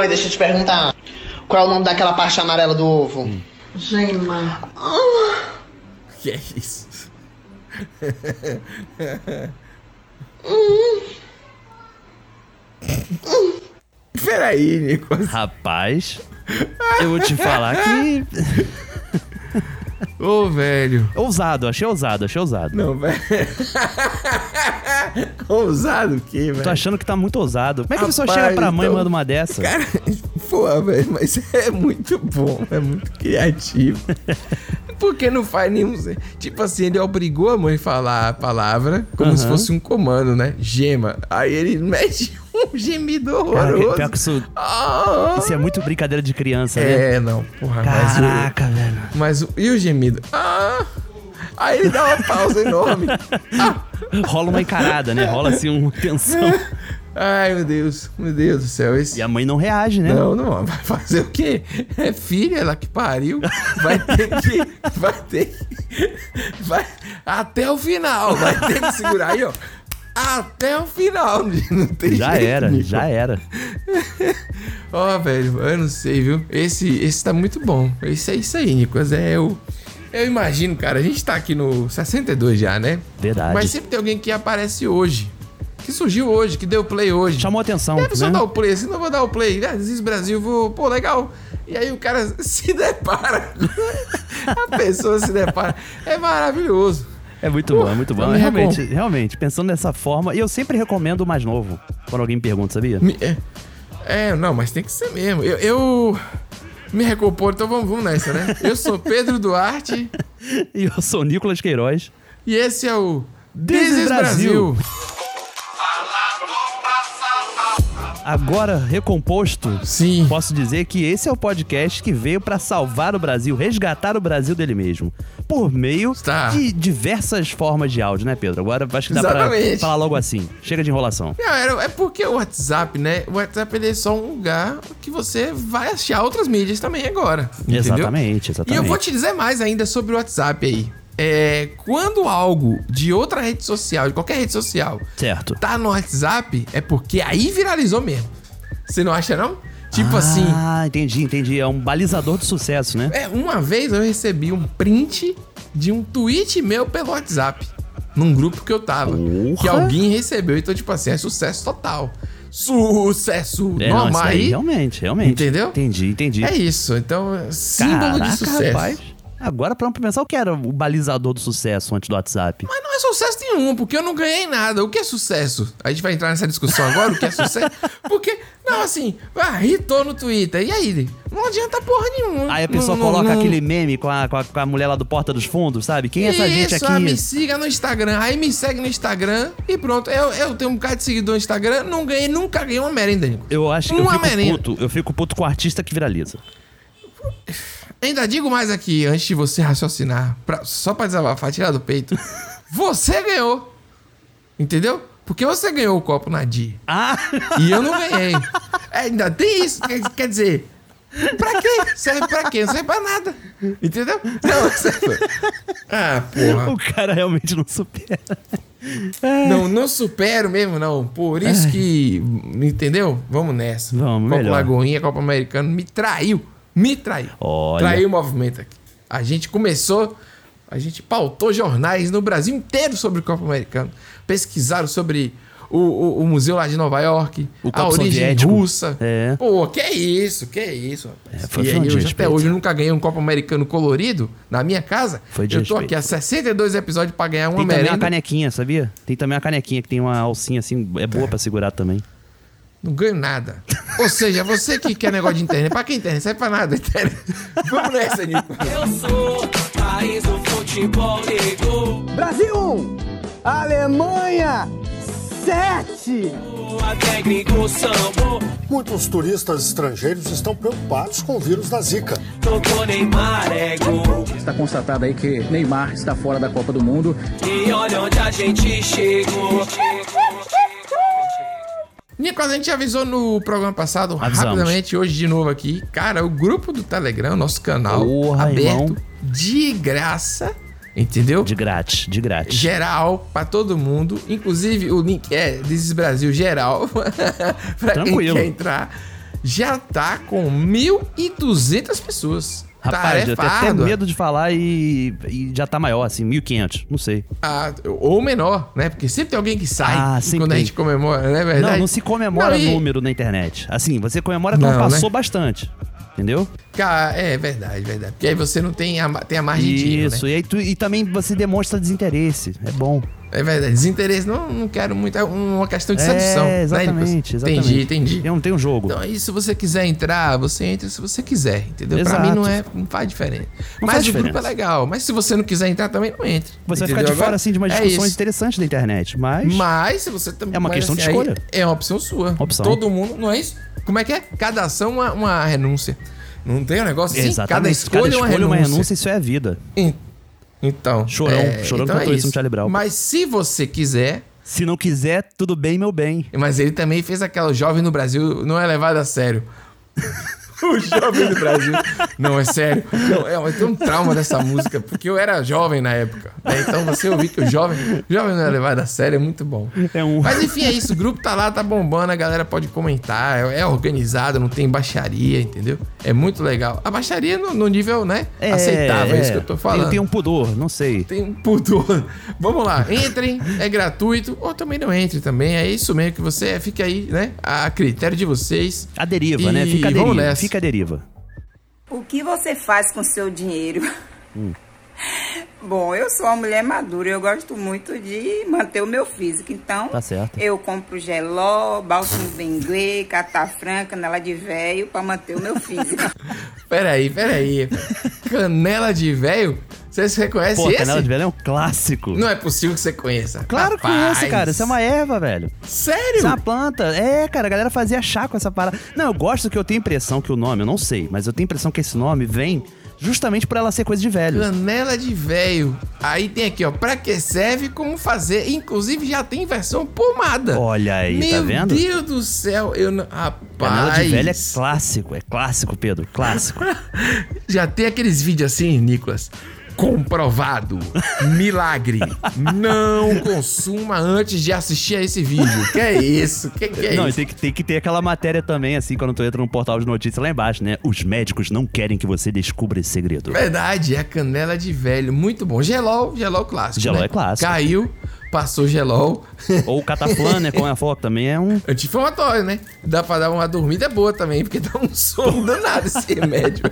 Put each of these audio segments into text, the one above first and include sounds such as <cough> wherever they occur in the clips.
Oi, deixa eu te perguntar. Qual é o nome daquela parte amarela do ovo? Gema. Que é isso? Peraí, Nicolas. Rapaz, eu vou te falar que. Ô, velho. Ousado, achei ousado, achei ousado. Não, velho. <laughs> Ousado o quê, velho? Tô achando que tá muito ousado. Como é que a pessoa chega pra mãe e então- manda uma dessa? Cara, <laughs> pô, velho, mas <laughs> é muito bom, é muito criativo. Por que não faz nenhum. Tipo assim, ele obrigou a mãe a falar a palavra como se Aham. fosse um comando, né? Gema. Aí ele mete um gemido Cara, horroroso. pior que isso, Ah! isso é muito brincadeira de criança, né? É, não, porra, mas o- Caraca, velho. Mas o, e o gemido? Ah! Aí ele dá uma pausa enorme. <laughs> Rola uma encarada, né? Rola assim uma tensão. <laughs> Ai, meu Deus, meu Deus do céu. Esse... E a mãe não reage, né? Não, não, vai fazer o quê? É filha, ela que pariu. Vai ter que. Vai ter que. Vai, até o final, vai ter que segurar aí, ó. Até o final. <laughs> Não tem Já jeito, era, já era. Ó, velho, eu não sei, viu? Esse, esse tá muito bom. Esse é isso aí, Nicolas. É o. Eu imagino, cara, a gente tá aqui no 62 já, né? Verdade. Mas sempre tem alguém que aparece hoje. Que surgiu hoje, que deu play hoje. Chamou atenção, E a pessoa né? dá o play, assim, não vou dar o play. Ah, This Brasil, vou, pô, legal. E aí o cara <laughs> se depara. a pessoa se depara. É maravilhoso. É muito bom, é muito bom. eu me Realmente, realmente, pensando dessa forma, e eu sempre recomendo o mais novo, quando alguém me pergunta, sabia? É, é, não, mas tem que ser mesmo. Eu, eu me recompor, então vamos, vamos nessa, né? Eu sou Pedro Duarte <laughs> E eu sou Nicolas Queiroz. e esse é o This This is is Brasil. Agora recomposto, Sim. posso dizer que esse é o podcast que veio pra salvar o Brasil, resgatar o Brasil dele mesmo. Por meio Tá. de diversas formas de áudio, né, Pedro? Agora acho que dá pra Exatamente. falar logo assim. Chega de enrolação. Não, era- é porque o WhatsApp, né? O WhatsApp é só um lugar que você vai achar outras mídias também agora. Entendeu? Exatamente, E exatamente. eu vou te dizer mais ainda sobre o WhatsApp aí. É, quando algo de outra rede social, de qualquer rede social, Certo. tá no WhatsApp, é porque aí viralizou mesmo. Você não acha, não? Tipo assim. Ah, entendi, entendi. É um balizador de sucesso, né? É, uma vez eu recebi um print de um tweet meu pelo WhatsApp. Num grupo que eu tava. Porra! Que alguém recebeu. Então, tipo assim, é sucesso total. Sucesso! É, não, normal daí aí. realmente, realmente. Entendeu? Entendi, entendi. É isso. Então, símbolo Caraca, de sucesso. rapaz. Agora pra pensar o que era o balizador do sucesso antes do WhatsApp. Mas não é sucesso nenhum, porque eu não ganhei nada. O que é sucesso? A gente vai entrar nessa discussão agora, o que é sucesso? <laughs> Porque, não, assim, ah, hitou no Twitter. E aí? Não adianta porra nenhuma. Aí a pessoa Não- coloca não- aquele meme com a, com, a, com a mulher lá do Porta dos Fundos, sabe? Quem é essa gente Isso, aqui? ah, me siga no Instagram. Aí me segue no Instagram e pronto. Eu, eu tenho um bocado de seguidor no Instagram, não ganhei, nunca ganhei uma merenda. Eu acho que eu Uma fico merenda. puto. Eu fico puto com o artista que viraliza. <laughs> Ainda digo mais aqui, antes de você raciocinar, pra- só pra desabafar, tirar do peito. <laughs> você ganhou. Entendeu? Porque você ganhou o copo Nadir. Ah! E eu não ganhei. É, ainda tem isso. Quer, quer dizer, pra quê? Serve pra quê? Não serve pra nada. Entendeu? Não, serve. Ah, porra. o cara realmente não supera. Não, não supero mesmo, não. Por isso que. Entendeu? Vamos nessa. Vamos, Copa melhor. Lagoinha, Copa Americana, me traiu. Me traiu. Olha. Traiu o movimento aqui. A gente começou. A gente pautou jornais no Brasil inteiro sobre o Copa Americano. Pesquisaram sobre o, o- o museu lá de Nova York, O a origem Soviético. russa. É. Pô, que isso, que isso, rapaz. É, foi- e foi um até hoje eu nunca ganhei um Copa Americano colorido na minha casa. Foi eu tô aqui há 62 episódios pra ganhar uma Tem também merenda. uma canequinha, sabia? Tem também uma canequinha que tem uma alcinha assim, é boa pra segurar também. Não ganho nada. Ou seja, você que quer negócio de internet, pra que internet? Serve pra nada. Internet. Vamos nessa, Nico. Eu sou país do futebol negro. Brasil 1, Alemanha 7. Até gringo sambo. Muitos turistas estrangeiros estão preocupados com o vírus da Zika. Tocou Neymar é gol. Está constatado aí que Neymar está fora da Copa do Mundo. E olha onde a gente chegou. Nicolas, a gente avisou no programa passado, Avisamos. rapidamente, hoje de novo aqui. Cara, o grupo do Telegram, nosso canal, Porra, aberto, irmão. de graça, entendeu? De grátis, de grátis. Geral, pra todo mundo. Inclusive, o link é This is Brasil geral. <laughs> pra quem Tranquilo. quer entrar. já tá com 1.200 pessoas. Rapaz, eu Tarefa tenho até medo de falar e, e já tá maior, assim, 1.500, não sei. Ah, ou menor, né? Porque sempre tem alguém que sai Ah, quando a tem. gente comemora, não é verdade? Não, não se comemora Não, e- número na internet. Assim, você comemora quando Não, né? passou bastante. Entendeu? Cara, é verdade, verdade. Porque aí você não tem a, tem a margem de erro, Isso, né? e, aí tu- e também você demonstra desinteresse. É bom. É verdade. Desinteresse, não, não quero muito. É uma questão de sedução. É, né, exatamente, Nicolas? exatamente. Entendi, entendi. Um, tem um jogo. Então, aí, se você quiser entrar, você entra se você quiser, entendeu? Pra Exato. mim não é, não faz diferença. Não Mas faz o grupo é diferença. legal. Mas se você não quiser entrar também, não entre. Você vai ficar entendeu? de fora, Agora, assim, de umas é discussões isso. interessantes da internet. Mas. Mas se você também. É uma questão de aí escolha. É uma opção sua. Opção. Todo mundo, não é isso? Como é que é? Cada ação uma, uma renúncia. Não tem um negócio assim? Exatamente. Cada escolha, uma renúncia. uma renúncia, isso é a vida. En- Então. Chorão, Chorão então cantou isso no Charlie Brown. Mas se você quiser. Se não quiser, tudo bem, meu bem. Mas ele também fez aquela jovem no Brasil, não é levado a sério. <laughs> <laughs> o jovem do Brasil. Não, é sério. Não, é, eu tenho um trauma dessa música, porque eu era jovem na época. né? Então você ouvir que o jovem, o jovem não é levado a sério, é muito bom. É um- Mas enfim, é isso. O grupo tá lá, tá bombando, a galera pode comentar. É, é organizado, não tem baixaria, entendeu? É muito legal. A baixaria no, no nível, né? É, aceitável, é, isso que eu tô falando. Tem, tem um pudor, não sei. Tem um pudor. Vamos lá, entrem, é gratuito, ou também não entre também. É isso mesmo que você fica aí, né? A critério de vocês. A deriva, E né? Fica a vamos deriva. nessa. Fica a deriva. O que você faz com seu dinheiro? Hum. <laughs> Bom, eu sou uma mulher madura, eu gosto muito de manter o meu físico. Então, Tá certo. eu compro geló, bálsamo benguê, catafrã, canela de véio para manter o meu físico. <laughs> Peraí, peraí. Canela de velho? Vocês reconhecem Pô, esse? canela de velho é um clássico. Não é possível que você conheça. Claro que conheço, cara. Isso é uma erva, velho. Sério? Isso é uma planta. É, cara, a galera fazia chá com essa parada. Não, eu gosto que eu tenho impressão que o nome, eu não sei, mas eu tenho impressão que esse nome vem justamente por ela ser coisa de velho. Canela de velho. Aí tem aqui, ó. Pra que serve, como fazer. Inclusive já tem versão pomada. Olha aí, Meu tá vendo? Deus do céu. Eu não... Rapaz. Canela de velho é clássico, é clássico, Pedro, clássico. <laughs> Já tem aqueles vídeos assim, Nicolas. Comprovado. Milagre. Não consuma antes de assistir a esse vídeo. Que é isso? Que que é não, isso? tem que, tem que ter aquela matéria também, assim, quando tu entra no portal de notícias lá embaixo, né? Os médicos não querem que você descubra esse segredo. Verdade, é canela de velho. Muito bom. Gelol, gelol clássico. Gelol né? é clássico. Caiu, passou gelol. Ou o cataflã, né? <laughs> Com a foto também é um. Anti-inflamatório, né? Dá pra dar uma dormida boa também, porque dá um sono danado esse remédio. <laughs>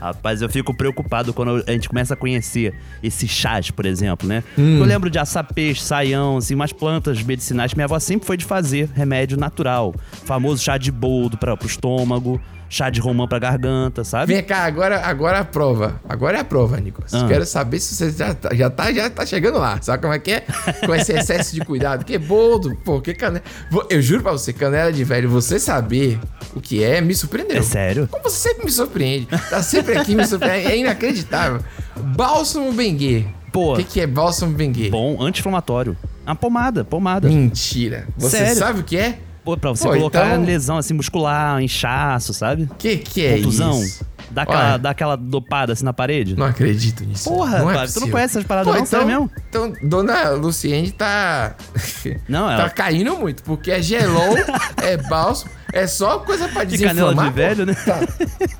Rapaz, eu fico preocupado quando a gente começa a conhecer esses chás, por exemplo, né? Hum. Eu lembro de açapeixe, saião, assim, umas plantas medicinais que minha avó sempre foi de fazer remédio natural. Famoso chá de boldo para pro estômago, chá de romã pra garganta, sabe? Vem cá, agora, agora é a prova. Agora é a prova, Nicolas. Ah. Quero saber se você já tá, já, tá, já tá chegando lá. Sabe como é que é? Com esse excesso de cuidado. Que boldo, pô, que canela. Eu juro pra você, canela de velho, você saber o que é, me surpreendeu. É sério? Como você sempre me surpreende. Tá sempre aqui me surpreendendo. É inacreditável. Bálsamo Benguê. Pô. O que, que é bálsamo Benguê? Bom, anti-inflamatório. Uma pomada, pomada. Mentira. Você Sério? sabe o que é? Pô, pra você Pô, colocar então- lesão assim muscular, inchaço, sabe? Que, que é Contusão. isso? Dá aquela, dá aquela dopada assim na parede. Não acredito nisso. Porra, não é tu não conhece essas paradas Pô, não? Sério mesmo? Então, dona Luciene tá. <laughs> Não, tá ela- caindo muito, porque é gelol, <laughs> é bálsamo, é só coisa pra De canela desinflamar. de velho, né? Tá.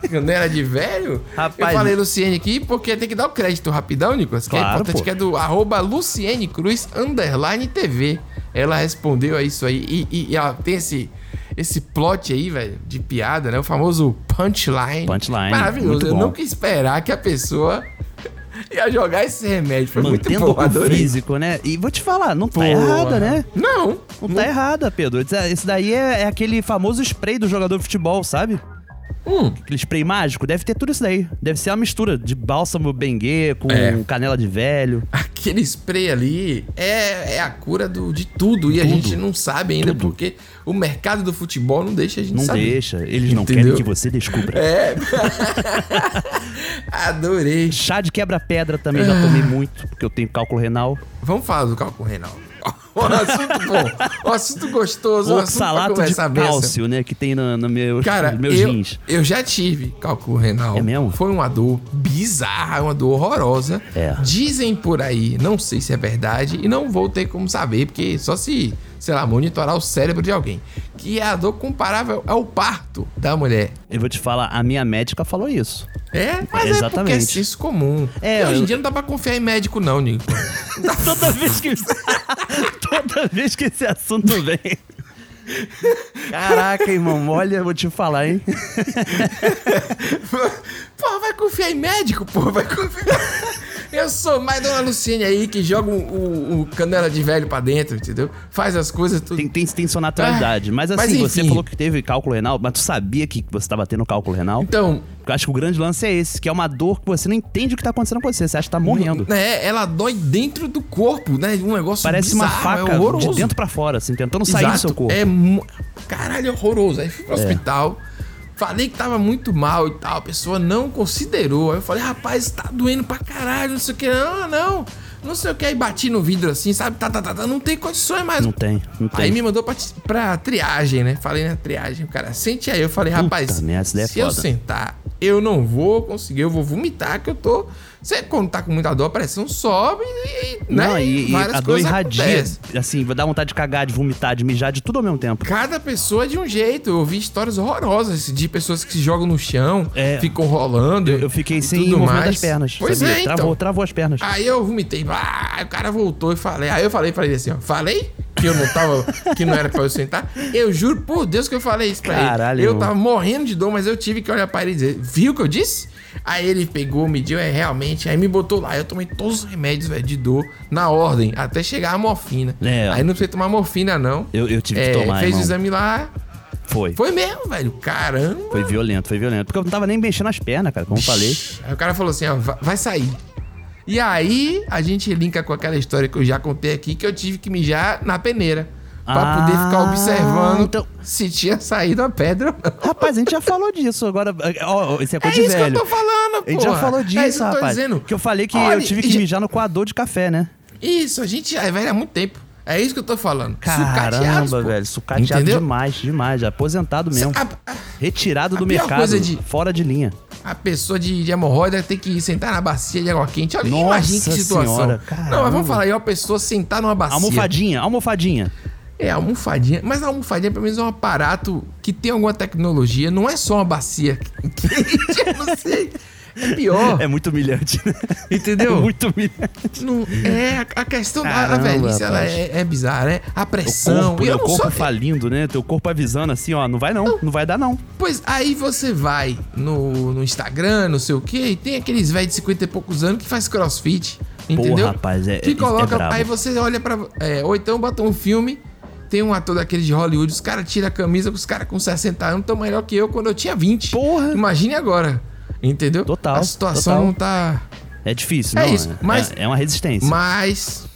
Canela de velho? Rapaz, Eu falei Luciene aqui porque tem que dar o crédito rapidão, Nicolas, que é Claro, importante, pô. que é do arroba Luciene Cruz underline TV. Ela respondeu a isso aí e, e- e ela tem esse. Esse plot aí, velho, de piada, né? O famoso punchline. Punchline, Maravilhoso. Eu nunca esperar que a pessoa <laughs> ia jogar esse remédio. Foi Mantendo muito bom, o físico, né? E vou te falar, não tá errada, né? Não. Não tá errada, Pedro. Esse- Esse daí é, é aquele famoso spray do jogador de futebol, sabe? Hum. Aquele spray mágico. Deve ter tudo isso daí. Deve ser uma mistura de bálsamo bengue com É. canela de velho. Aquele spray ali é, é a cura do, de tudo e a gente não sabe ainda Tudo. porque o mercado do futebol não deixa a gente Não saber. deixa. Eles não Entendeu? querem que você descubra. É. <laughs> Adorei. Chá de quebra-pedra também já tomei <laughs> muito, porque eu tenho cálculo renal. Vamos falar do cálculo renal. <laughs> Um assunto bom, um assunto gostoso, um assunto pra Oxalato de cálcio, né? Que tem no, no meu, <laughs> Cara, eu, rins. eu já tive cálculo renal. É mesmo? Foi uma dor bizarra, uma dor horrorosa. É. Dizem por aí, não sei se é verdade, e não vou ter como saber, porque só se, sei lá, monitorar o cérebro de alguém. Que é a dor comparável ao parto da mulher. Eu vou te falar, a minha médica falou isso. É, mas é porque é Exatamente. senso comum. É, E hoje eu- em dia não dá pra confiar em médico, não, Nico. <laughs> Toda vez que. <laughs> Toda vez que esse assunto vem. Caraca, irmão, olha, eu vou te falar, hein? <laughs> Pô, vai confiar em médico, pô, vai confiar. Eu sou mais Dona Luciene aí que joga o, o- o canela de velho pra dentro, entendeu? Faz as coisas tudo. Tem, tem, tem sua naturalidade. Ah, mas mas assim, você enfim. falou que teve cálculo renal, mas tu sabia que você tava tendo cálculo renal? Então, Eu acho que o grande lance é esse, que é uma dor que você não entende o que tá acontecendo com você. Você acha que tá morrendo. né, ela dói dentro do corpo, né? Um negócio Parece uma bizarro, faca é de dentro pra fora, assim, tentando sair do Exato, seu corpo. É caralho, é horroroso. Aí fui pro hospital, falei que tava muito mal e tal, a pessoa não considerou. Aí eu falei, rapaz, tá doendo pra caralho, não sei o que. Não, não, não sei o que. Aí bati no vidro assim, sabe? Tá, tá, tá, tá, não tem condições mais. Não tem, não tem. Aí me mandou pra, pra triagem, né? Falei na triagem, o cara, sente aí. Eu falei, Puta rapaz, daí é se eu foda. sentar, eu não vou conseguir, eu vou vomitar, que eu tô. Você, quando tá com muita dor, a pressão sobe e. Não, né? e, e várias a dor irradia. acontecem. Assim, vai dar vontade de cagar, de vomitar, de mijar, de tudo ao mesmo tempo. Cada pessoa é de um jeito. Eu vi histórias horrorosas de pessoas que se jogam no chão, É. ficam rolando. Eu fiquei e sem tudo movimento mais. das pernas. Pois sabia? é, então. Travou, travou as pernas. Aí eu vomitei. Ah, o cara voltou e falei. Aí eu falei pra ele assim, ó. Falei que eu não tava. que não era pra eu sentar. Eu juro por Deus que eu falei isso pra Caralho, ele. Eu tava morrendo de dor, mas eu tive que olhar pra ele e dizer, viu o que eu disse? Aí ele pegou, mediu, é realmente. Aí me botou lá. Eu tomei todos os remédios, velho, de dor, na ordem, até chegar a morfina. É. Aí não precisei tomar morfina, não. Eu, eu tive É, que tomar, fez irmão. o exame lá. Foi. Foi mesmo, velho. Caramba. Foi violento, foi violento. Porque eu não tava nem mexendo as pernas, cara, como eu falei. Aí o cara falou assim, ó, "Va- vai sair. E aí a gente linka com aquela história que eu já contei aqui, que eu tive que mijar na peneira. Pra Ah, poder ficar observando então- se tinha saído a pedra ou não. Rapaz, a gente já falou disso. Agora, ó, isso é É coisa de isso velho. que eu tô falando, pô. A gente já falou disso, é isso que eu tô rapaz. dizendo. Que eu falei que Olha, eu tive que já- mijar no coador de café, né? Isso, a gente já é velho há muito tempo. É isso que eu tô falando. Caramba, velho. Sucateado Entendeu? demais, demais. Aposentado mesmo. A, a- Retirado a do mercado, de- fora de linha. a pessoa de, de hemorroida tem que sentar na bacia de água quente. Olha, Nossa imagina que situação. senhora, não, mas vamos falar aí, uma pessoa sentar numa bacia. Almofadinha, almofadinha. É, almofadinha. Mas a almofadinha, pelo menos, é um aparato que tem alguma tecnologia. Não é só uma bacia quente, eu não sei. É pior, É muito humilhante, né? entendeu? É muito humilhante. Não, é, a, a questão da a Caramba, velhice, ela é, é bizarra, né? A O pressão. corpo, né? eu O não corpo falindo, né? Teu corpo avisando assim, ó, não vai não, não vai dar não. Pois aí você vai no, no Instagram, não sei o quê, e tem aqueles velhos de 50 e poucos anos que faz crossfit. Entendeu? rapaz, é- Que é- é coloca. brabo. aí você olha pra. é, ou então bota um filme. Tem um ator daquele de Hollywood, os caras tiram a camisa, os caras com 60 anos estão melhor que eu quando eu tinha 20. Porra. Imagine agora. Entendeu? Total, A situação total. não tá. É difícil, É não. isso, mas- é, é uma resistência. Mas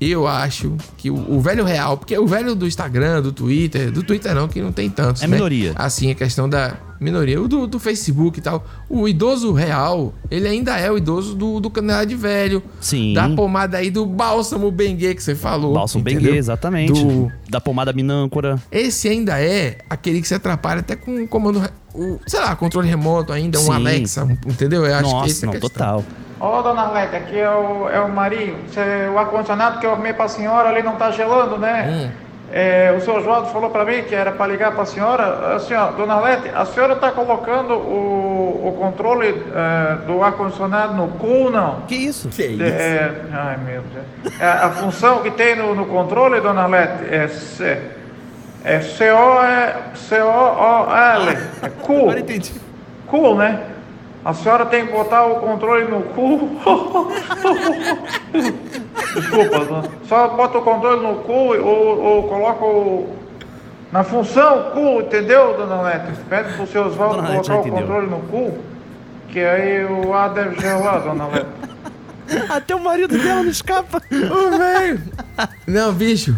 eu acho que o, o velho real, porque o velho do Instagram, do Twitter, do Twitter não, que não tem tantos. É né? minoria. Assim, a questão da minoria. O do, do Facebook e tal. O idoso real, ele ainda é o idoso do, do canela de velho. Sim. Da pomada aí do bálsamo Bengue que você falou. Bálsamo entendeu? Bengue, exatamente. Do, Da pomada minâncora. esse ainda é aquele que se atrapalha até com o comando, o, sei lá, controle remoto ainda, um Sim. Alexa, um- entendeu? Eu acho que Nossa, esse é não, total. Ô, dona Arlete, aqui é o, é o Marinho. Cê- o ar-condicionado que eu arrumei pra senhora ali não tá gelando, né? É, o senhor Oswaldo falou pra mim que era pra ligar pra senhora. Assim, ó, dona Arlete, a senhora tá colocando o, o controle é, do ar-condicionado no cu, não? Que isso? É, ai, meu Deus. É, a função que tem no, no controle, dona Arlete, é, C, é C-O-O-L. É cu. <laughs> Agora entendi. Cool, né? A senhora tem que botar o controle no cu. <laughs> Desculpa, dona. só bota o controle no cu ou, ou coloca o. Na função cu, entendeu, dona Lete? Pede pro seu Oswaldo colocar o entendeu. controle no cu, que aí o ar deve gelar, dona Lete. Até o marido dela não escapa. Ô, velho. Não, bicho.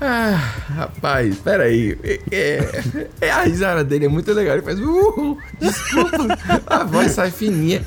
Ah, rapaz, peraí. É, é, é, a risada dele é muito legal. Ele faz. Uh, desculpa. A voz sai fininha.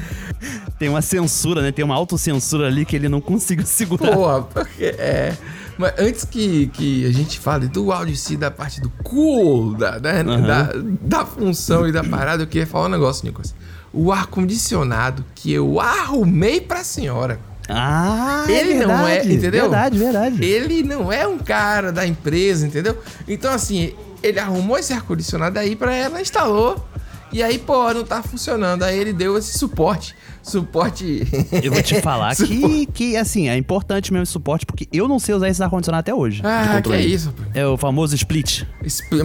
<laughs> Tem uma censura, né? Tem uma autocensura ali que ele não conseguiu segurar. Porra, porque é. Mas antes que, que a gente fale do áudio em si, da parte do cool, da, né, Aham. da, da função e da parada, eu queria falar um negócio, Nicolas. O ar-condicionado que eu arrumei pra senhora. Ah, Ele é não é, verdade, entendeu? Verdade, verdade. Ele não é um cara da empresa, entendeu? Então, assim, ele arrumou esse ar-condicionado aí pra ela, instalou. E aí, pô, não tá funcionando. Aí ele deu esse suporte. Suporte. Eu vou te <laughs> falar que, que, assim, é importante mesmo esse suporte, porque eu não sei usar esse ar-condicionado até hoje. Ah, que é isso, pô. É o famoso split.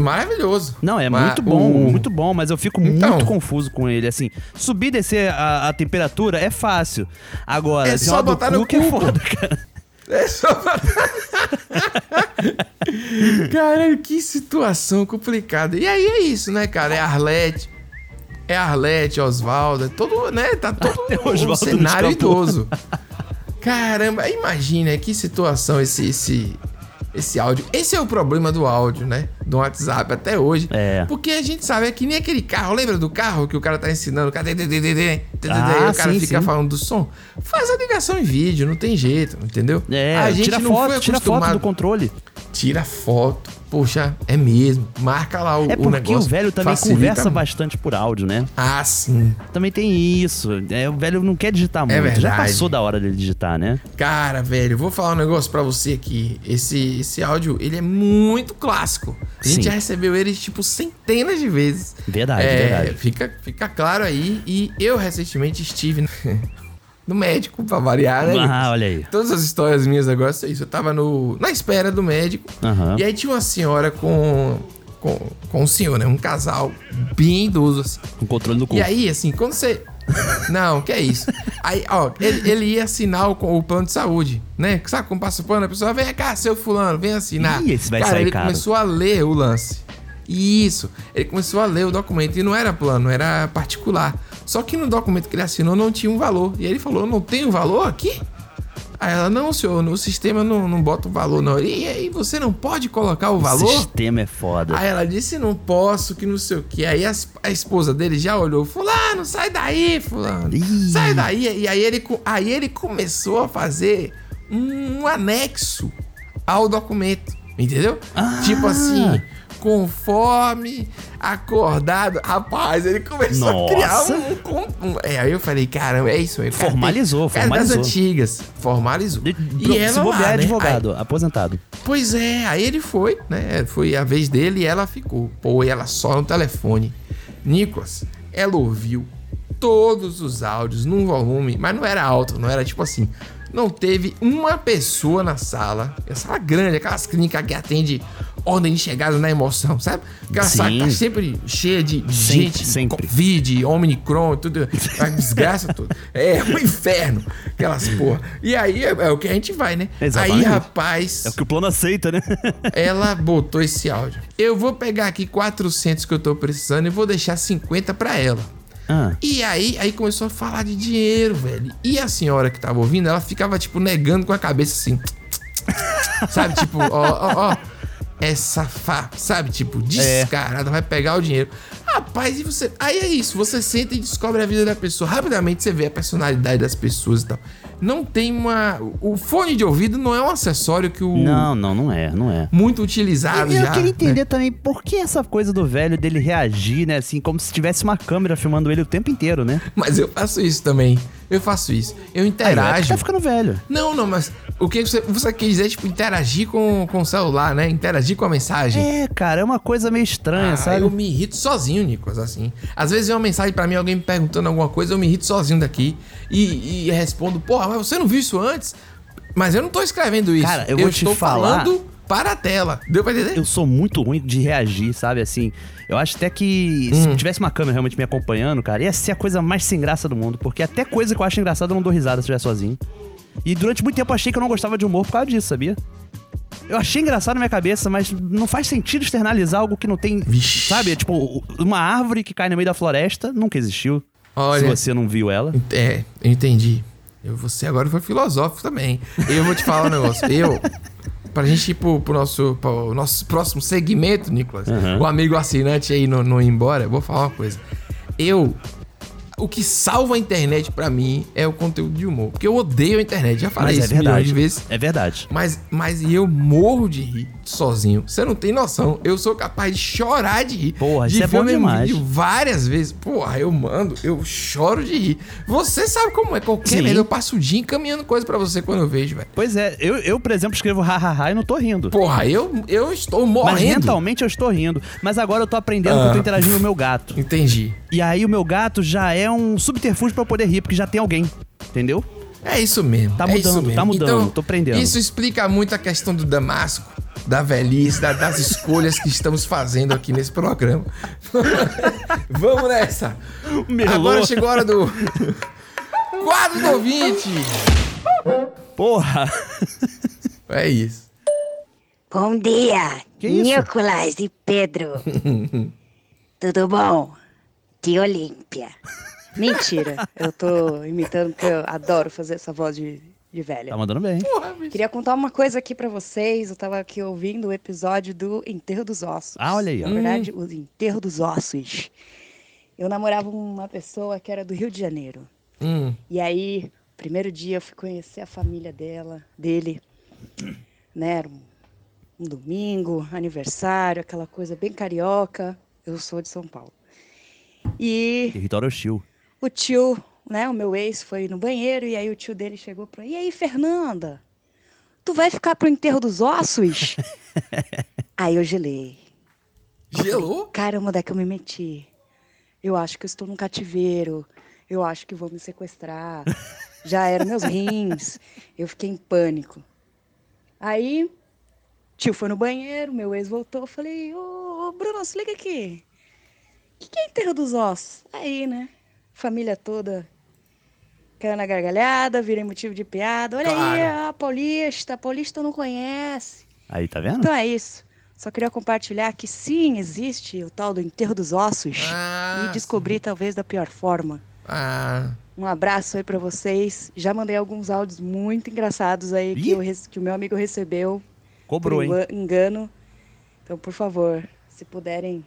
Maravilhoso. Não, é Mas muito bom, o- muito bom, mas eu fico Então. muito confuso com ele. Assim, subir e descer a, a temperatura é fácil. Agora, É assim, só ó, do botar no cu que é foda, cara. <laughs> É só. <laughs> Caralho, que situação complicada. E aí é isso, né, cara? É Arlete. É Arlete, Oswaldo, é todo, né? Tá todo um cenário idoso. <laughs> Caramba, imagina que situação esse, esse, esse áudio. Esse é o problema do áudio, né? Do WhatsApp até hoje. É. Porque a gente sabe, é que nem aquele carro. Lembra do carro que o cara tá ensinando? O cara, Ah, o cara sim, fica sim. falando do som? Faz a ligação em vídeo, não tem jeito, entendeu? É, a gente tira não foto, foi tira foto acostumado. do controle. Tira foto. Poxa, é mesmo. Marca lá o, É o porque negócio. o velho também Facilita conversa muito. bastante por áudio, né? Ah, sim. Também tem isso. É, o velho não quer digitar muito. Já É verdade. passou da hora dele digitar, né? Cara, velho, vou falar um negócio pra você aqui. Esse, esse áudio, ele é muito clássico. A gente Sim. já recebeu ele, tipo, centenas de vezes. Verdade, É, verdade. Fica, fica claro aí. E eu recentemente estive <laughs> no médico, pra variar, né? Ah, olha aí. Todas as histórias minhas agora são isso. Eu tava no, na espera do médico. Aham. E aí tinha uma senhora com, com, com um senhor, né? Um casal bem idoso, assim. Com controle no cu. E aí, assim, quando você. <laughs> Não, que é isso. Aí, ó, ele, ele ia assinar o, o plano de saúde, né? Sabe como passa o plano? A pessoa, vem cá, seu fulano, vem assinar. Ih, esse vai Cara, sair ele caro. começou a ler o lance. Isso. Ele começou a ler o documento e não era plano, era particular. Só que no documento que ele assinou não tinha um valor. E ele falou, não tem um valor aqui? Aí ela, não, senhor, no sistema não, não bota o valor, não. E aí, você não pode colocar o O valor? sistema é foda. Aí ela disse, não posso, que não sei o que. Aí a, a esposa dele já olhou, fulano, sai daí, fulano. Ih. Sai daí. E aí ele, aí ele começou a fazer um anexo ao documento, entendeu? Ah. Tipo assim, conforme acordado. Rapaz, ele começou a criar Nossa. um, com- um- É, aí eu falei, caramba, é isso aí. cara Formalizou, tem- É das antigas. Formalizou. De- E ela se bobear lá, é né? advogado, aposentado. Pois é, aí ele foi, né? Foi a vez dele e ela ficou. Pô, e ela só no telefone. Nicolas, ela ouviu todos os áudios num volume, mas não era alto, não era tipo assim. Não teve uma pessoa na sala, a sala grande, aquelas clínicas que atende ordem de chegada na emoção, sabe? Aquela que tá sempre cheia de, Sempre, gente, sempre. Covid, Omicron, tudo, a <laughs> desgraça toda. É um inferno, aquelas porra. E aí é, é o que a gente vai, né? Exatamente. Aí, rapaz, É o que o plano aceita, né? <laughs> ela botou esse áudio. Eu vou pegar aqui 400 que eu tô precisando e vou deixar 50 pra ela. ah, E aí, aí começou a falar de dinheiro, velho. E a senhora que tava ouvindo, ela ficava, tipo, negando com a cabeça assim. <laughs> Sabe, tipo, ó, ó, ó. Essa fa, sabe, tipo, descarada, vai pegar o dinheiro. Rapaz, e você. Aí é isso, você senta e descobre a vida da pessoa. Rapidamente você vê a personalidade das pessoas e tal. Não tem uma. O fone de ouvido não é um acessório que o. não, não, não é, não é. Muito utilizado E eu já. queria né? entender também por que essa coisa do velho dele reagir, né? Assim, como se tivesse uma câmera filmando ele o tempo inteiro, né? Mas eu faço isso também. Eu faço isso. Eu Aí, é interajo. que tá ficando velho. Não, não, mas o que você, você quer dizer, tipo, interagir com, com o celular, né? Interagir com a mensagem. É, cara, é uma coisa meio estranha, Ah, sabe? Eu me irrito sozinho, Nicolas, assim. Às vezes vem uma mensagem pra mim, alguém me perguntando alguma coisa, eu me irrito sozinho daqui e, e respondo, porra, mas você não viu isso antes? Mas eu não tô escrevendo isso. Cara, eu te estou falar- falando para a tela. Deu pra entender? Eu sou muito ruim de reagir, sabe? Assim, eu acho até que Hum. se tivesse uma câmera realmente me acompanhando, cara, ia ser a coisa mais sem graça do mundo. Porque até coisa que eu acho engraçada eu não dou risada se estiver sozinho. E durante muito tempo eu achei que eu não gostava de humor por causa disso, sabia? Eu achei engraçado na minha cabeça, mas não faz sentido externalizar algo que não tem. Vixe. Sabe? Tipo, uma árvore que cai no meio da floresta nunca existiu. Olha. Se você não viu ela. É, eu entendi. Eu, você agora foi filosófico também. Eu vou te falar um negócio. Eu, pra gente ir pro, pro nosso, pro nosso próximo segmento, Nicolas, Uhum. o amigo assinante aí não, não ir embora, eu vou falar uma coisa. Eu. O que salva a internet pra mim é o conteúdo de humor. Porque eu odeio a internet. Já falei Mas é isso milhões verdade. de vezes. É verdade. Mas, mas eu morro de rir. Sozinho. Você não tem noção. Eu sou capaz de chorar de rir. Porra, de isso é bom demais. várias vezes. Porra, eu mando, eu choro de rir. Você sabe como é. Qualquer merda, eu passo o dia encaminhando coisa pra você quando eu vejo, velho. Pois é, eu, eu, por exemplo, escrevo hahaha e não tô rindo. Porra, eu, eu estou Mas morrendo. mentalmente eu estou rindo. Mas agora eu tô aprendendo que eu tô Ah. interagindo com o meu gato. Entendi. E aí o meu gato já é um subterfúgio eu poder rir, porque já tem alguém. Entendeu? É isso mesmo. Tá é mudando, mesmo. tá mudando, Então, tô aprendendo. Isso explica muito a questão do Damasco, da velhice, da- das escolhas que estamos fazendo aqui nesse programa. <laughs> Vamos nessa. Agora chegou a hora do <laughs> quadro do ouvinte. Porra! É isso. Bom dia, Que isso? Nicolas e Pedro. <laughs> Tudo bom? De Olímpia. Mentira, eu tô imitando porque eu adoro fazer essa voz de, de velha. Tá mandando bem. Queria contar uma coisa aqui pra vocês. Eu tava aqui ouvindo o episódio do Enterro dos Ossos. Ah, olha aí, ó. Na verdade, o Enterro dos Ossos. Eu namorava uma pessoa que era do Rio de Janeiro. Hum, E aí, primeiro dia eu fui conhecer a família dela, dele, né? Era um, um domingo, aniversário, aquela coisa bem carioca. Eu sou de São Paulo. E Território hostil. o tio, né, o meu ex foi no banheiro e aí o tio dele chegou para E aí, Fernanda? Tu vai ficar pro enterro dos ossos? <laughs> aí eu gelei. gelou? Caramba, onde é que eu me meti? Eu acho que eu estou num cativeiro. Eu acho que vão me sequestrar. <laughs> Já eram meus rins. Eu fiquei em pânico. Aí, tio foi no banheiro, meu ex voltou. Eu falei, ô, ô Bruno, se liga aqui. O que, que é enterro dos ossos? Aí, né? Família toda caiu na gargalhada, virei motivo de piada. Olha aí, Claro. a Paulista. A Paulista não conhece. Aí, tá vendo? Então é isso. Só queria compartilhar que sim, existe o tal do enterro dos ossos. Ah, e descobri talvez da pior forma. Ah, Um abraço aí pra vocês. Já mandei alguns áudios muito engraçados aí que, eu que o meu amigo recebeu. Cobrou, hein? enga- engano. Então, por favor, se puderem